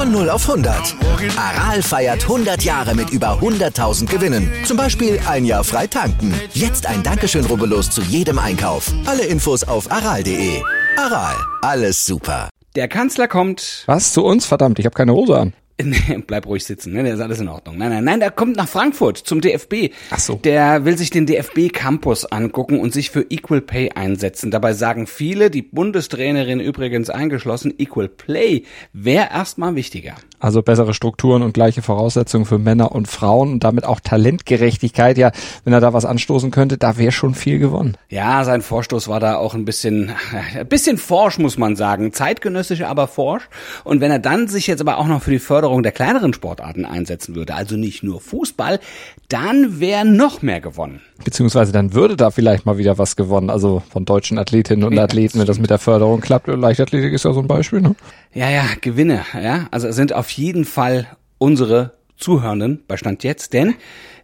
Von 0 auf 100. Aral feiert 100 Jahre mit über 100.000 Gewinnen. Zum Beispiel ein Jahr frei tanken. Jetzt ein Dankeschön, rubbellos zu jedem Einkauf. Alle Infos auf aral.de. Aral, alles super. Der Kanzler kommt. Was? Zu uns? Verdammt, ich habe keine Hose an. Bleib ruhig sitzen, ne? Der ist alles in Ordnung. Nein, nein, nein, der kommt nach Frankfurt zum DFB. Ach so. Der will sich den DFB Campus angucken und sich für Equal Pay einsetzen. Dabei sagen viele, die Bundestrainerin übrigens eingeschlossen, Equal Play wäre erstmal wichtiger. Also bessere Strukturen und gleiche Voraussetzungen für Männer und Frauen und damit auch Talentgerechtigkeit. Ja, wenn er da was anstoßen könnte, da wäre schon viel gewonnen. Ja, sein Vorstoß war da auch ein bisschen, ein bisschen forsch, muss man sagen. Zeitgenössisch, aber forsch. Und wenn er dann sich jetzt aber auch noch für die Förderung der kleineren Sportarten einsetzen würde, also nicht nur Fußball, dann wäre noch mehr gewonnen. Beziehungsweise dann würde da vielleicht mal wieder was gewonnen, also von deutschen Athletinnen und Ja, Athleten, wenn das das mit der Förderung klappt. Leichtathletik ist ja so ein Beispiel, ne? Ja, ja, Gewinne, ja. Also es sind auf jeden Fall unsere Zuhörenden bei Stand jetzt, denn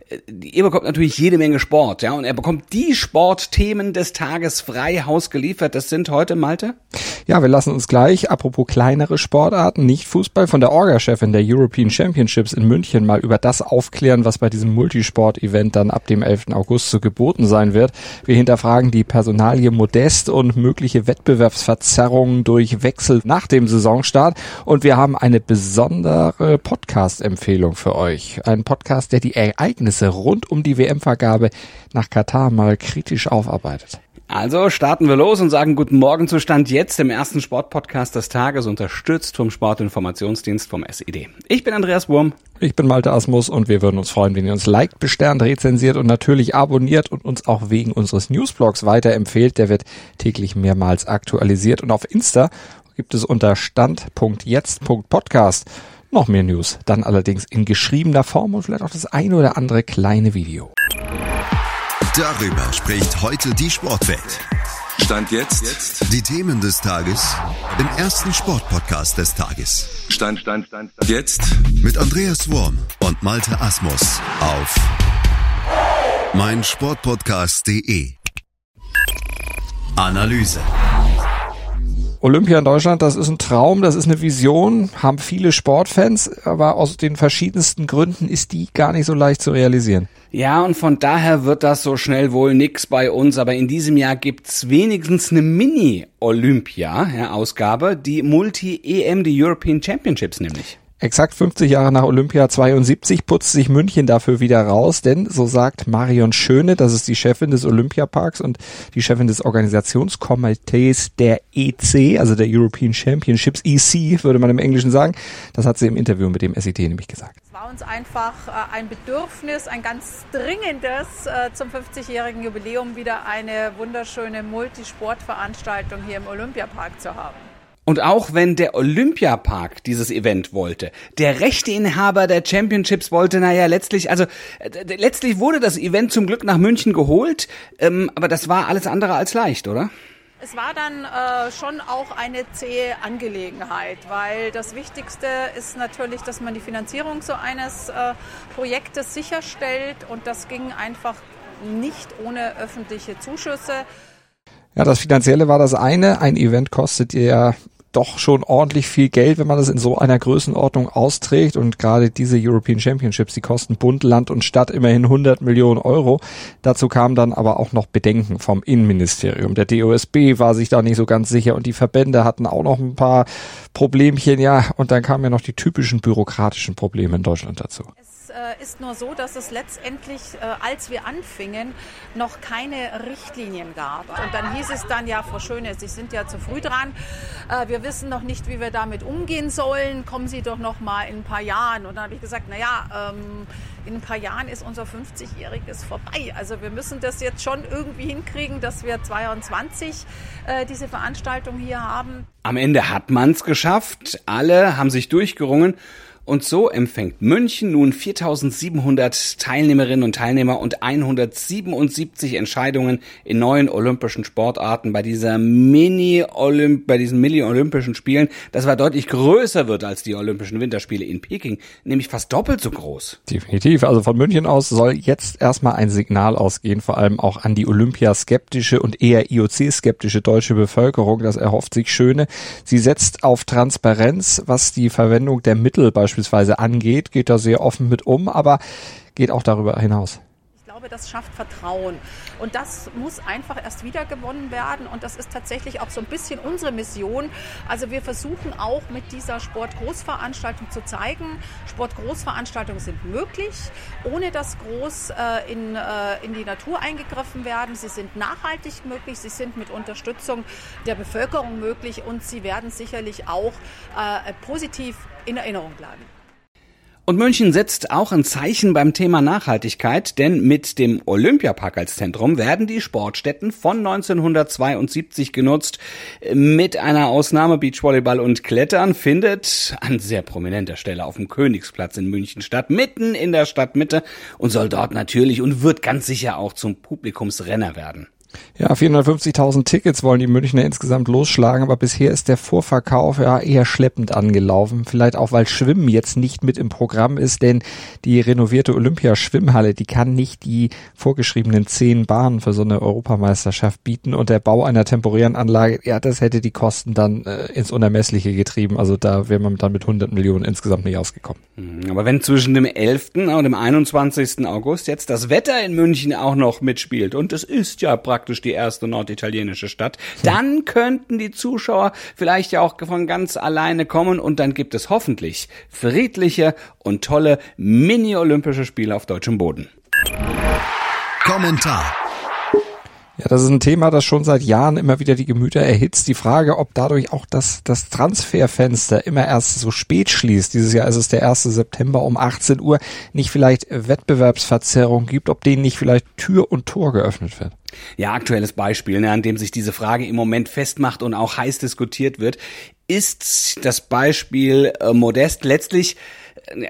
äh, ihr bekommt natürlich jede Menge Sport, ja, und er bekommt die Sportthemen des Tages frei Haus geliefert. Das sind heute, Malte? Ja, wir lassen uns gleich, apropos kleinere Sportarten, nicht Fußball, von der Orga-Chefin der European Championships in München mal über das aufklären, was bei diesem Multisport-Event dann ab dem 11. August zu geboten sein wird. Wir hinterfragen die Personalie Modest und mögliche Wettbewerbsverzerrungen durch Wechsel nach dem Saisonstart und wir haben eine besondere Podcast-Empfehlung für euch. Ein Podcast, der die Ereignisse rund um die WM-Vergabe nach Katar mal kritisch aufarbeitet. Also starten wir los und sagen guten Morgen zu Stand jetzt im ersten Sportpodcast des Tages, unterstützt vom Sportinformationsdienst vom SED. Ich bin Andreas Wurm. Ich bin Malte Asmus und wir würden uns freuen, wenn ihr uns liked, besternt, rezensiert und natürlich abonniert und uns auch wegen unseres Newsblogs weiterempfehlt. Der wird täglich mehrmals aktualisiert und auf Insta gibt es unter stand.jetzt.podcast noch mehr News. Dann allerdings in geschriebener Form und vielleicht auch das eine oder andere kleine Video. Darüber spricht heute die Sportwelt. Stand jetzt. Die Themen des Tages im ersten Sportpodcast des Tages. Stand, Stand, Stand, Stand. Jetzt. Mit Andreas Worm und Malte Asmus auf meinsportpodcast.de. Analyse. Olympia in Deutschland, das ist ein Traum, das ist eine Vision, haben viele Sportfans, aber aus den verschiedensten Gründen ist die gar nicht so leicht zu realisieren. Ja, und von daher wird das so schnell wohl nix bei uns, aber in diesem Jahr gibt's wenigstens eine Mini-Olympia-Ausgabe, die Multi-EM, die European Championships nämlich. Exakt 50 Jahre nach Olympia 72 putzt sich München dafür wieder raus, denn so sagt Marion Schöne, das ist die Chefin des Olympiaparks und die Chefin des Organisationskomitees der EC, also der European Championships, EC würde man im Englischen sagen. Das hat sie im Interview mit dem SET nämlich gesagt. Es war uns einfach äh, ein Bedürfnis, ein ganz dringendes äh, zum 50-jährigen Jubiläum wieder eine wunderschöne Multisportveranstaltung hier im Olympiapark zu haben. Und auch wenn der Olympiapark dieses Event wollte, der Rechteinhaber der Championships wollte, naja, letztlich, also äh, letztlich wurde das Event zum Glück nach München geholt, ähm, aber das war alles andere als leicht, oder? Es war dann äh, schon auch eine zähe Angelegenheit, weil das Wichtigste ist natürlich, dass man die Finanzierung so eines äh, Projektes sicherstellt und das ging einfach nicht ohne öffentliche Zuschüsse. Ja, das Finanzielle war das eine. Ein Event kostet ja doch schon ordentlich viel Geld, wenn man das in so einer Größenordnung austrägt. Und gerade diese European Championships, die kosten Bund, Land und Stadt immerhin 100 Millionen Euro. Dazu kamen dann aber auch noch Bedenken vom Innenministerium. Der DOSB war sich da nicht so ganz sicher und die Verbände hatten auch noch ein paar Problemchen. Ja, und dann kamen ja noch die typischen bürokratischen Probleme in Deutschland dazu. Es äh, ist nur so, dass es letztendlich, äh, als wir anfingen, noch keine Richtlinien gab. Und dann hieß es dann, ja, Frau Schöne, Sie sind ja zu früh dran. Äh, wir wissen noch nicht, wie wir damit umgehen sollen. Kommen Sie doch noch mal in ein paar Jahren. Und dann habe ich gesagt, na ja, ähm, in ein paar Jahren ist unser 50-jähriges vorbei. Also wir müssen das jetzt schon irgendwie hinkriegen, dass wir 22 äh, diese Veranstaltung hier haben. Am Ende hat man's geschafft. Alle haben sich durchgerungen. Und so empfängt München nun 4700 Teilnehmerinnen und Teilnehmer und 177 Entscheidungen in neuen olympischen Sportarten bei dieser Mini-Olymp, bei diesen Mini-Olympischen Spielen. Das war deutlich größer wird als die Olympischen Winterspiele in Peking, nämlich fast doppelt so groß. Definitiv. Also von München aus soll jetzt erstmal ein Signal ausgehen, vor allem auch an die Olympiaskeptische und eher IOC-skeptische deutsche Bevölkerung. Das erhofft sich Schöne. Sie setzt auf Transparenz, was die Verwendung der Mittel beispielsweise angeht, geht da sehr offen mit um, aber geht auch darüber hinaus glaube, das schafft Vertrauen. Und das muss einfach erst wiedergewonnen werden. Und das ist tatsächlich auch so ein bisschen unsere Mission. Also wir versuchen auch mit dieser Sportgroßveranstaltung zu zeigen, Sportgroßveranstaltungen sind möglich, ohne dass groß äh, in, äh, in die Natur eingegriffen werden. Sie sind nachhaltig möglich, sie sind mit Unterstützung der Bevölkerung möglich und sie werden sicherlich auch äh, positiv in Erinnerung bleiben. Und München setzt auch ein Zeichen beim Thema Nachhaltigkeit, denn mit dem Olympiapark als Zentrum werden die Sportstätten von 1972 genutzt. Mit einer Ausnahme Beachvolleyball und Klettern findet an sehr prominenter Stelle auf dem Königsplatz in München statt, mitten in der Stadtmitte und soll dort natürlich und wird ganz sicher auch zum Publikumsrenner werden. Ja, 450.000 Tickets wollen die Münchner insgesamt losschlagen, aber bisher ist der Vorverkauf ja eher schleppend angelaufen. Vielleicht auch, weil Schwimmen jetzt nicht mit im Programm ist, denn die renovierte Olympiaschwimmhalle, die kann nicht die vorgeschriebenen zehn Bahnen für so eine Europameisterschaft bieten und der Bau einer temporären Anlage, ja, das hätte die Kosten dann äh, ins Unermessliche getrieben. Also da wäre man dann mit 100 Millionen insgesamt nicht ausgekommen. Hm, aber wenn zwischen dem 11. und dem 21. August jetzt das Wetter in München auch noch mitspielt und es ist ja praktisch praktisch die erste norditalienische Stadt. Dann könnten die Zuschauer vielleicht ja auch von ganz alleine kommen und dann gibt es hoffentlich friedliche und tolle Mini-Olympische Spiele auf deutschem Boden. Kommentar ja, das ist ein Thema, das schon seit Jahren immer wieder die Gemüter erhitzt. Die Frage, ob dadurch auch das, das Transferfenster immer erst so spät schließt, dieses Jahr ist es der 1. September um 18 Uhr, nicht vielleicht Wettbewerbsverzerrung gibt, ob denen nicht vielleicht Tür und Tor geöffnet wird. Ja, aktuelles Beispiel, ne, an dem sich diese Frage im Moment festmacht und auch heiß diskutiert wird, ist das Beispiel äh, Modest letztlich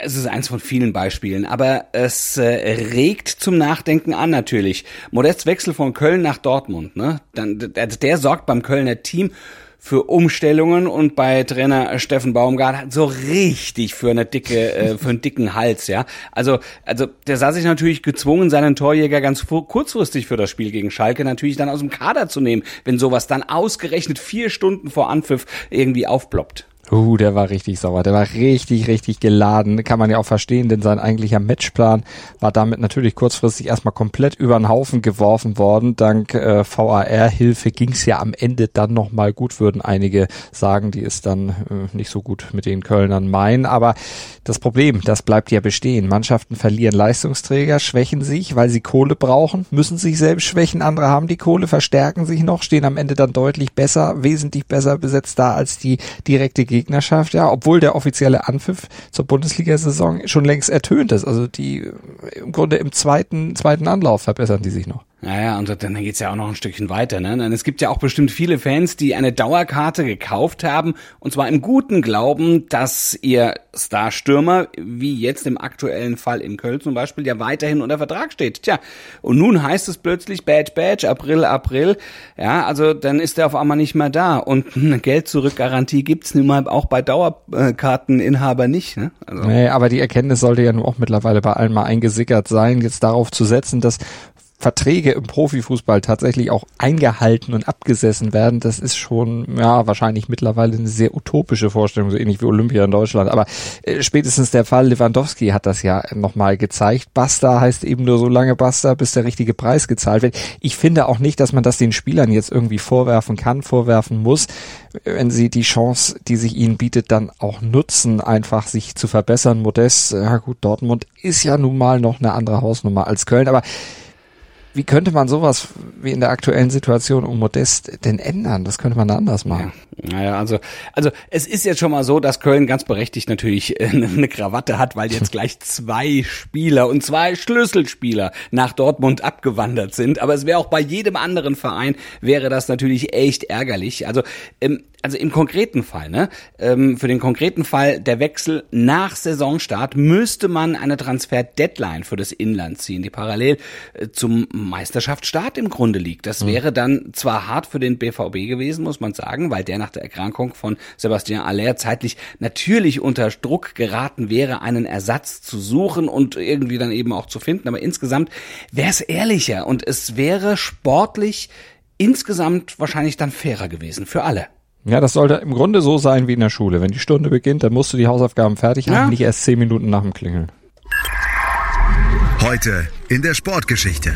es ist eins von vielen Beispielen, aber es äh, regt zum Nachdenken an natürlich. Modests Wechsel von Köln nach Dortmund, ne? Dann, der, der sorgt beim Kölner Team für Umstellungen und bei Trainer Steffen Baumgart so richtig für eine dicke, äh, für einen dicken Hals, ja. Also, also der sah sich natürlich gezwungen, seinen Torjäger ganz kurzfristig für das Spiel gegen Schalke natürlich dann aus dem Kader zu nehmen, wenn sowas dann ausgerechnet vier Stunden vor Anpfiff irgendwie aufploppt. Uh, der war richtig sauer. Der war richtig, richtig geladen. Kann man ja auch verstehen, denn sein eigentlicher Matchplan war damit natürlich kurzfristig erstmal komplett über den Haufen geworfen worden. Dank äh, VAR-Hilfe ging es ja am Ende dann nochmal gut, würden einige sagen, die ist dann äh, nicht so gut mit den Kölnern meinen. Aber das Problem, das bleibt ja bestehen. Mannschaften verlieren Leistungsträger, schwächen sich, weil sie Kohle brauchen, müssen sich selbst schwächen. Andere haben die Kohle, verstärken sich noch, stehen am Ende dann deutlich besser, wesentlich besser besetzt da als die direkte Gegnerschaft, ja, obwohl der offizielle Anpfiff zur Bundesliga-Saison schon längst ertönt ist. Also die im Grunde im zweiten, zweiten Anlauf verbessern die sich noch. Naja, und dann geht's ja auch noch ein Stückchen weiter. Ne? Es gibt ja auch bestimmt viele Fans, die eine Dauerkarte gekauft haben, und zwar im guten Glauben, dass ihr Starstürmer, wie jetzt im aktuellen Fall in Köln zum Beispiel, ja weiterhin unter Vertrag steht. Tja, und nun heißt es plötzlich Bad Badge, April, April. Ja, also dann ist er auf einmal nicht mehr da. Und eine Geld-Zurück-Garantie gibt's nun mal auch bei Dauerkarteninhaber nicht. Ne? Also. Nee, aber die Erkenntnis sollte ja nun auch mittlerweile bei allen mal eingesickert sein, jetzt darauf zu setzen, dass Verträge im Profifußball tatsächlich auch eingehalten und abgesessen werden, das ist schon ja wahrscheinlich mittlerweile eine sehr utopische Vorstellung, so ähnlich wie Olympia in Deutschland. Aber äh, spätestens der Fall Lewandowski hat das ja nochmal gezeigt. Basta heißt eben nur so lange Basta, bis der richtige Preis gezahlt wird. Ich finde auch nicht, dass man das den Spielern jetzt irgendwie vorwerfen kann, vorwerfen muss, wenn sie die Chance, die sich ihnen bietet, dann auch nutzen, einfach sich zu verbessern. Modest, ja gut, Dortmund ist ja nun mal noch eine andere Hausnummer als Köln, aber wie könnte man sowas wie in der aktuellen Situation um Modest denn ändern? Das könnte man anders machen. Ja, naja, also, also es ist jetzt schon mal so, dass Köln ganz berechtigt natürlich äh, eine Krawatte hat, weil jetzt gleich zwei Spieler und zwei Schlüsselspieler nach Dortmund abgewandert sind. Aber es wäre auch bei jedem anderen Verein wäre das natürlich echt ärgerlich. Also ähm, also im konkreten Fall, ne, ähm, für den konkreten Fall der Wechsel nach Saisonstart müsste man eine Transfer-Deadline für das Inland ziehen, die parallel äh, zum Meisterschaftsstart im Grunde liegt. Das mhm. wäre dann zwar hart für den BVB gewesen, muss man sagen, weil der nach der Erkrankung von Sebastian Aller zeitlich natürlich unter Druck geraten wäre, einen Ersatz zu suchen und irgendwie dann eben auch zu finden. Aber insgesamt wäre es ehrlicher und es wäre sportlich insgesamt wahrscheinlich dann fairer gewesen für alle. Ja, das sollte im Grunde so sein wie in der Schule. Wenn die Stunde beginnt, dann musst du die Hausaufgaben fertig haben, ja. nicht erst zehn Minuten nach dem Klingeln. Heute in der Sportgeschichte.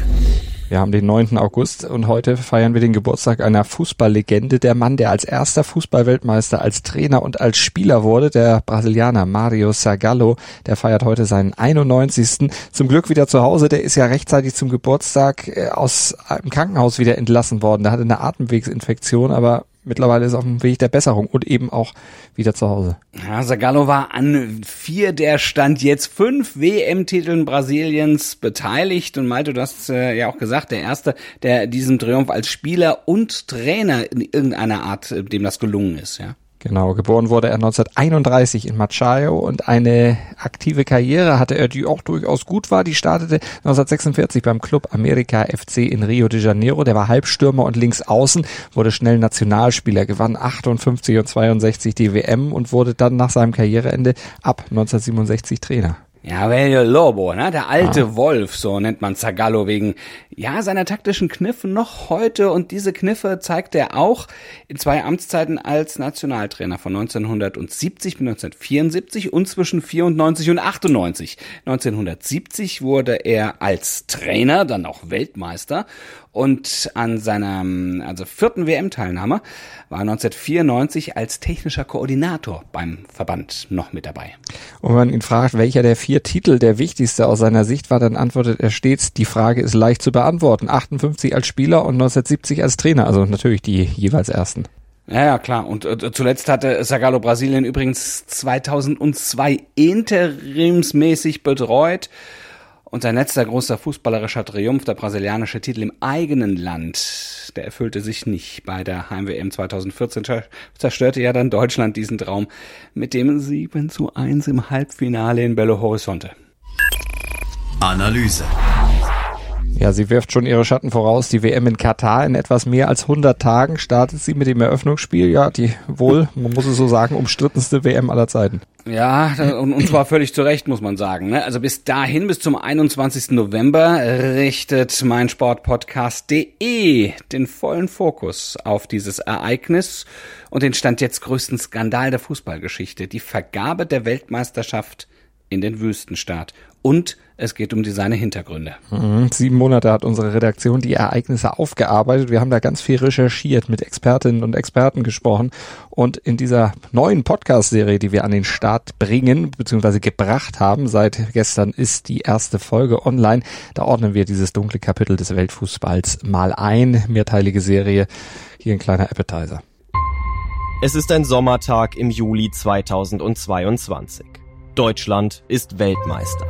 Wir haben den 9. August und heute feiern wir den Geburtstag einer Fußballlegende. Der Mann, der als erster Fußballweltmeister, als Trainer und als Spieler wurde, der Brasilianer Mario Zagallo, der feiert heute seinen 91. Zum Glück wieder zu Hause. Der ist ja rechtzeitig zum Geburtstag äh, aus einem Krankenhaus wieder entlassen worden. Der hatte eine Atemwegsinfektion, aber mittlerweile ist auf dem Weg der Besserung und eben auch wieder zu Hause. Ja, Zagallo war an vier der Stand jetzt fünf WM-Titeln Brasiliens beteiligt und Malte, du hast äh, ja auch gesagt, der erste, der diesen Triumph als Spieler und Trainer in irgendeiner Art, äh, dem das gelungen ist, ja. Genau, geboren wurde er 1931 in Machayo und eine aktive Karriere hatte er, die auch durchaus gut war. Die startete 1946 beim Club America FC in Rio de Janeiro. Der war Halbstürmer und links außen, wurde schnell Nationalspieler, gewann 58 und 62 die WM und wurde dann nach seinem Karriereende ab 1967 Trainer. Ja, Velho Lobo, ne? der alte ah. Wolf, so nennt man Zagallo wegen ja seiner taktischen Kniffe noch heute und diese Kniffe zeigt er auch in zwei Amtszeiten als Nationaltrainer von 1970 bis 1974 und zwischen 94 und 98. 1970 wurde er als Trainer dann auch Weltmeister und an seiner also vierten WM-Teilnahme war 1994 als technischer Koordinator beim Verband noch mit dabei. Und wenn man ihn fragt, welcher der vier Titel der wichtigste aus seiner Sicht war, dann antwortet er stets, die Frage ist leicht zu beantworten. 58 als Spieler und 1970 als Trainer, also natürlich die jeweils ersten. Ja, ja, klar. Und äh, zuletzt hatte Sagalo Brasilien übrigens 2002 interimsmäßig betreut. Und sein letzter großer fußballerischer Triumph, der brasilianische Titel im eigenen Land, der erfüllte sich nicht. Bei der Heim-WM 2014 zerstörte ja dann Deutschland diesen Traum mit dem 7 zu 1 im Halbfinale in Belo Horizonte. Analyse. Ja, sie wirft schon ihre Schatten voraus. Die WM in Katar in etwas mehr als 100 Tagen startet sie mit dem Eröffnungsspiel. Ja, die wohl, man muss es so sagen, umstrittenste WM aller Zeiten. Ja, und, und zwar völlig zu Recht, muss man sagen. Ne? Also bis dahin, bis zum 21. November, richtet mein Sportpodcast.de den vollen Fokus auf dieses Ereignis und den stand jetzt größten Skandal der Fußballgeschichte, die Vergabe der Weltmeisterschaft in den Wüstenstaat. Und es geht um die, seine Hintergründe. Mhm. Sieben Monate hat unsere Redaktion die Ereignisse aufgearbeitet. Wir haben da ganz viel recherchiert, mit Expertinnen und Experten gesprochen. Und in dieser neuen Podcast-Serie, die wir an den Start bringen, beziehungsweise gebracht haben, seit gestern ist die erste Folge online. Da ordnen wir dieses dunkle Kapitel des Weltfußballs mal ein. Mehrteilige Serie. Hier ein kleiner Appetizer. Es ist ein Sommertag im Juli 2022. Deutschland ist Weltmeister.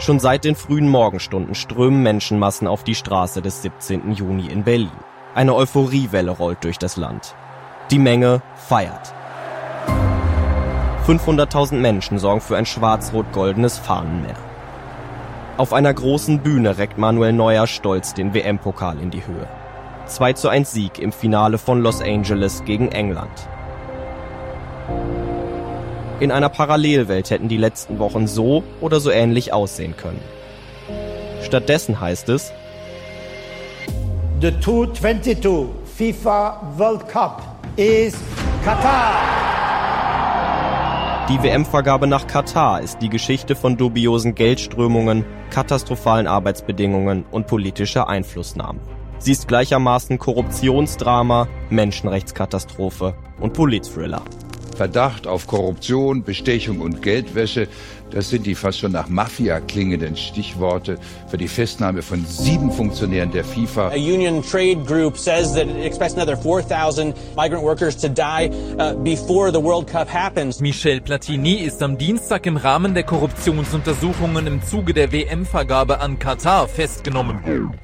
Schon seit den frühen Morgenstunden strömen Menschenmassen auf die Straße des 17. Juni in Berlin. Eine Euphoriewelle rollt durch das Land. Die Menge feiert. 500.000 Menschen sorgen für ein schwarz-rot-goldenes Fahnenmeer. Auf einer großen Bühne reckt Manuel Neuer stolz den WM-Pokal in die Höhe. 2 zu 1 Sieg im Finale von Los Angeles gegen England. In einer Parallelwelt hätten die letzten Wochen so oder so ähnlich aussehen können. Stattdessen heißt es, The 2022 FIFA World Cup is Qatar. Die WM-Vergabe nach Katar ist die Geschichte von dubiosen Geldströmungen, katastrophalen Arbeitsbedingungen und politischer Einflussnahme. Sie ist gleichermaßen Korruptionsdrama, Menschenrechtskatastrophe und Politthriller. Verdacht auf Korruption, Bestechung und Geldwäsche. Das sind die fast schon nach Mafia klingenden Stichworte für die Festnahme von sieben Funktionären der FIFA. A union trade group says that it expects another 4,000 migrant workers to die uh, before the World Cup happens. Michel Platini ist am Dienstag im Rahmen der Korruptionsuntersuchungen im Zuge der WM-Vergabe an Katar festgenommen.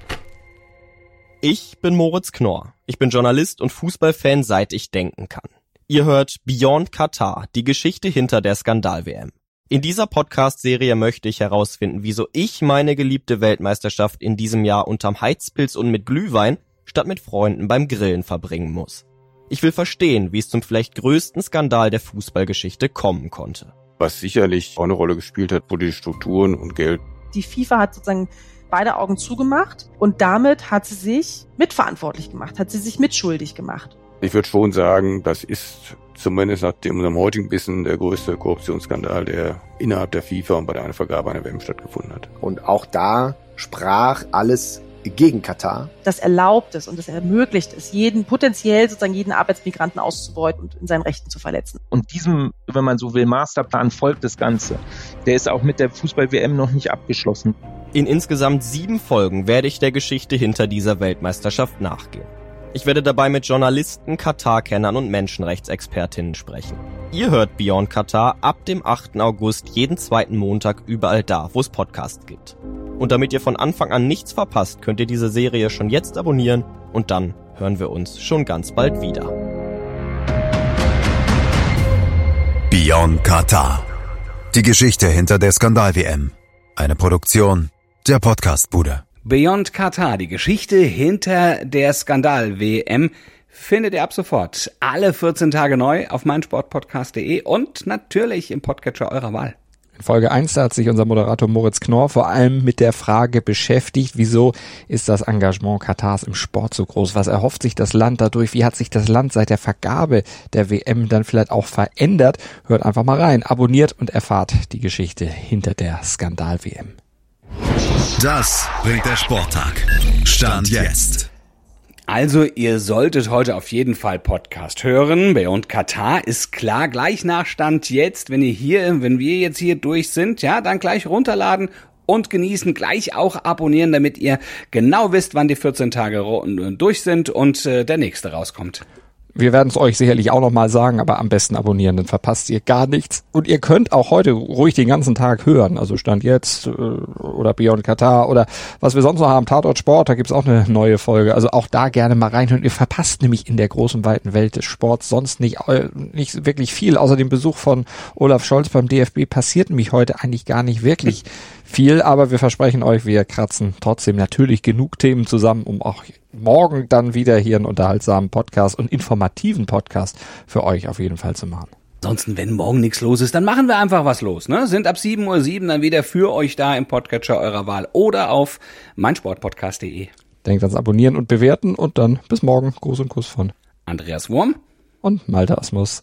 Ich bin Moritz Knorr. Ich bin Journalist und Fußballfan, seit ich denken kann. Ihr hört Beyond Qatar, die Geschichte hinter der Skandal-WM. In dieser Podcast-Serie möchte ich herausfinden, wieso ich meine geliebte Weltmeisterschaft in diesem Jahr unterm Heizpilz und mit Glühwein statt mit Freunden beim Grillen verbringen muss. Ich will verstehen, wie es zum vielleicht größten Skandal der Fußballgeschichte kommen konnte. Was sicherlich auch eine Rolle gespielt hat, wurde die Strukturen und Geld. Die FIFA hat sozusagen beide Augen zugemacht und damit hat sie sich mitverantwortlich gemacht, hat sie sich mitschuldig gemacht. Ich würde schon sagen, das ist zumindest nach dem, unserem heutigen Wissen der größte Korruptionsskandal, der innerhalb der FIFA und bei der Vergabe einer WM stattgefunden hat. Und auch da sprach alles gegen Katar. Das erlaubt es und das ermöglicht es, jeden potenziell sozusagen jeden Arbeitsmigranten auszubeuten und in seinen Rechten zu verletzen. Und diesem, wenn man so will, Masterplan folgt das Ganze. Der ist auch mit der Fußball-WM noch nicht abgeschlossen. In insgesamt sieben Folgen werde ich der Geschichte hinter dieser Weltmeisterschaft nachgehen. Ich werde dabei mit Journalisten, Katar-Kennern und Menschenrechtsexpertinnen sprechen. Ihr hört Beyond Katar ab dem 8. August jeden zweiten Montag überall da, wo es Podcasts gibt. Und damit ihr von Anfang an nichts verpasst, könnt ihr diese Serie schon jetzt abonnieren und dann hören wir uns schon ganz bald wieder. Beyond Katar. Die Geschichte hinter der Skandal-WM. Eine Produktion der Podcastbude. Beyond Katar, die Geschichte hinter der Skandal-WM, findet ihr ab sofort alle 14 Tage neu auf meinsportpodcast.de und natürlich im Podcatcher eurer Wahl. In Folge 1 hat sich unser Moderator Moritz Knorr vor allem mit der Frage beschäftigt, wieso ist das Engagement Katars im Sport so groß? Was erhofft sich das Land dadurch? Wie hat sich das Land seit der Vergabe der WM dann vielleicht auch verändert? Hört einfach mal rein, abonniert und erfahrt die Geschichte hinter der Skandal-WM. Das bringt der Sporttag. Stand jetzt. Also, ihr solltet heute auf jeden Fall Podcast hören. Beyond Katar ist klar, gleich nach Stand jetzt, wenn ihr hier, wenn wir jetzt hier durch sind, ja, dann gleich runterladen und genießen, gleich auch abonnieren, damit ihr genau wisst, wann die 14 Tage durch sind und äh, der nächste rauskommt. Wir werden es euch sicherlich auch nochmal sagen, aber am besten abonnieren, dann verpasst ihr gar nichts. Und ihr könnt auch heute ruhig den ganzen Tag hören. Also Stand jetzt äh, oder Beyond Qatar oder was wir sonst noch haben, Tatort Sport, da gibt's auch eine neue Folge. Also auch da gerne mal reinhören. Ihr verpasst nämlich in der großen, weiten Welt des Sports sonst nicht, äh, nicht wirklich viel. Außer dem Besuch von Olaf Scholz beim DFB passiert nämlich heute eigentlich gar nicht wirklich viel, aber wir versprechen euch, wir kratzen trotzdem natürlich genug Themen zusammen, um auch morgen dann wieder hier einen unterhaltsamen Podcast und informativen Podcast für euch auf jeden Fall zu machen. Ansonsten, wenn morgen nichts los ist, dann machen wir einfach was los. Ne? Sind ab 7.07 Uhr dann wieder für euch da im Podcatcher eurer Wahl oder auf meinsportpodcast.de. Denkt ans Abonnieren und Bewerten und dann bis morgen. Gruß und Kuss von Andreas Wurm und Malte Asmus.